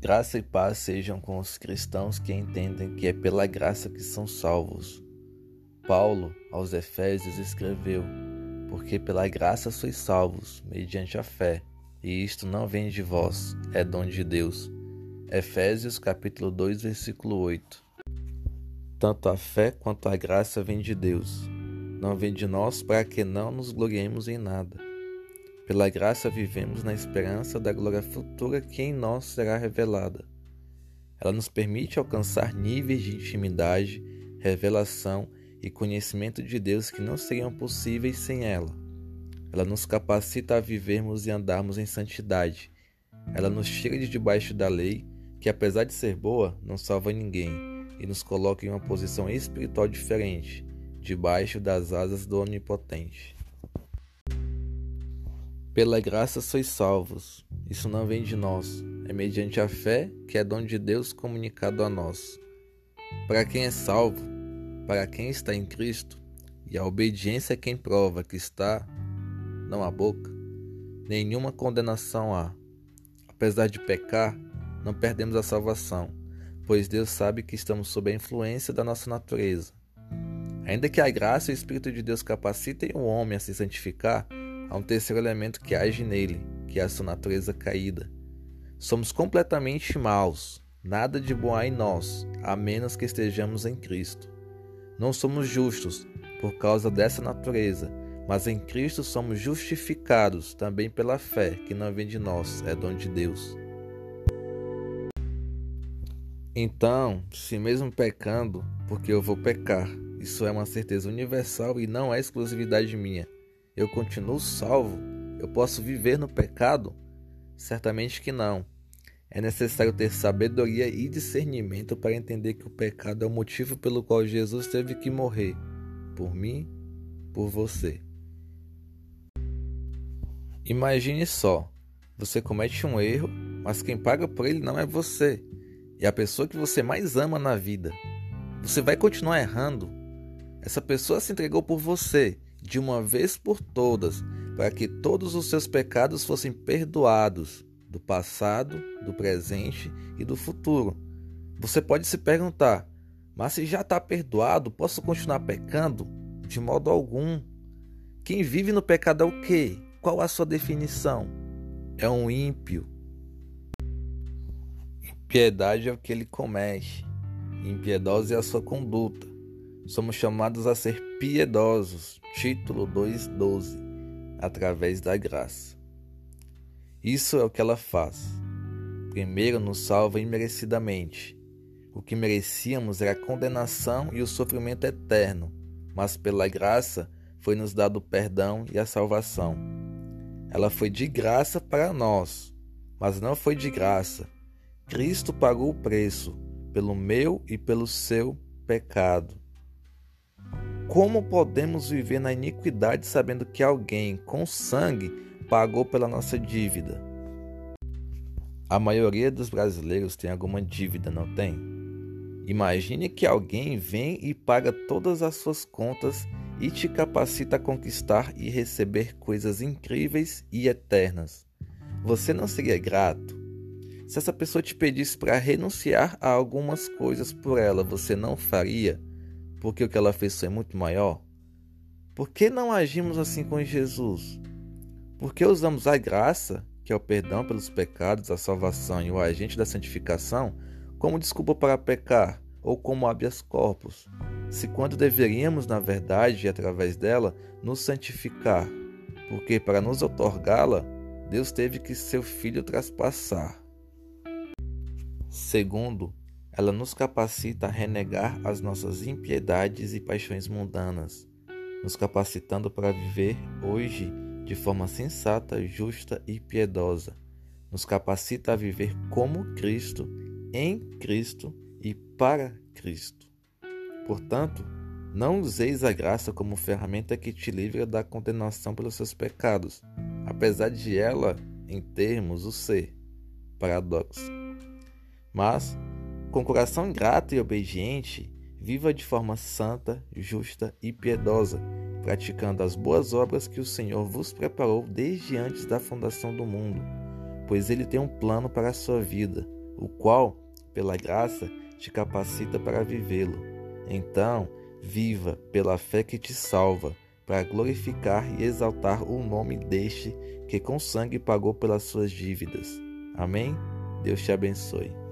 Graça e paz sejam com os cristãos que entendem que é pela graça que são salvos. Paulo, aos Efésios, escreveu: Porque pela graça sois salvos, mediante a fé, e isto não vem de vós, é dom de Deus. Efésios capítulo 2, versículo 8. Tanto a fé quanto a graça vem de Deus, não vem de nós para que não nos gloriemos em nada. Pela graça vivemos na esperança da glória futura que em nós será revelada. Ela nos permite alcançar níveis de intimidade, revelação e conhecimento de Deus que não seriam possíveis sem ela. Ela nos capacita a vivermos e andarmos em santidade. Ela nos tira de debaixo da lei, que apesar de ser boa, não salva ninguém, e nos coloca em uma posição espiritual diferente, debaixo das asas do Onipotente. Pela graça sois salvos. Isso não vem de nós, é mediante a fé que é dom de Deus comunicado a nós. Para quem é salvo, para quem está em Cristo, e a obediência é quem prova que está, não há boca, nenhuma condenação há. Apesar de pecar, não perdemos a salvação, pois Deus sabe que estamos sob a influência da nossa natureza. Ainda que a graça e o Espírito de Deus capacitem o homem a se santificar, Há um terceiro elemento que age nele, que é a sua natureza caída. Somos completamente maus, nada de bom há em nós, a menos que estejamos em Cristo. Não somos justos por causa dessa natureza, mas em Cristo somos justificados também pela fé, que não vem de nós, é dom de Deus. Então, se mesmo pecando, porque eu vou pecar, isso é uma certeza universal e não é exclusividade minha eu continuo salvo? Eu posso viver no pecado? Certamente que não. É necessário ter sabedoria e discernimento para entender que o pecado é o motivo pelo qual Jesus teve que morrer por mim, por você. Imagine só: você comete um erro, mas quem paga por ele não é você, é a pessoa que você mais ama na vida. Você vai continuar errando. Essa pessoa se entregou por você de uma vez por todas, para que todos os seus pecados fossem perdoados do passado, do presente e do futuro. Você pode se perguntar, mas se já está perdoado, posso continuar pecando? De modo algum. Quem vive no pecado é o quê? Qual a sua definição? É um ímpio. Impiedade é o que ele comete. Impiedosa é a sua conduta. Somos chamados a ser piedosos, título 2:12, através da graça. Isso é o que ela faz. Primeiro nos salva imerecidamente. O que merecíamos era a condenação e o sofrimento eterno, mas pela graça foi nos dado o perdão e a salvação. Ela foi de graça para nós, mas não foi de graça. Cristo pagou o preço pelo meu e pelo seu pecado. Como podemos viver na iniquidade sabendo que alguém com sangue pagou pela nossa dívida? A maioria dos brasileiros tem alguma dívida, não tem? Imagine que alguém vem e paga todas as suas contas e te capacita a conquistar e receber coisas incríveis e eternas. Você não seria grato? Se essa pessoa te pedisse para renunciar a algumas coisas por ela, você não faria? Porque o que ela fez é muito maior? Por que não agimos assim com Jesus? Por que usamos a graça, que é o perdão pelos pecados, a salvação e o agente da santificação, como desculpa para pecar ou como habeas corpus? Se quando deveríamos, na verdade, através dela, nos santificar, porque para nos otorgá-la, Deus teve que seu filho traspassar. Segundo, ela nos capacita a renegar as nossas impiedades e paixões mundanas, nos capacitando para viver hoje de forma sensata, justa e piedosa. Nos capacita a viver como Cristo, em Cristo e para Cristo. Portanto, não useis a graça como ferramenta que te livra da condenação pelos seus pecados, apesar de ela, em termos, o ser. Paradoxo. Mas com coração grato e obediente, viva de forma santa, justa e piedosa, praticando as boas obras que o Senhor vos preparou desde antes da fundação do mundo, pois ele tem um plano para a sua vida, o qual, pela graça, te capacita para vivê-lo. Então, viva pela fé que te salva, para glorificar e exaltar o nome deste que com sangue pagou pelas suas dívidas. Amém? Deus te abençoe.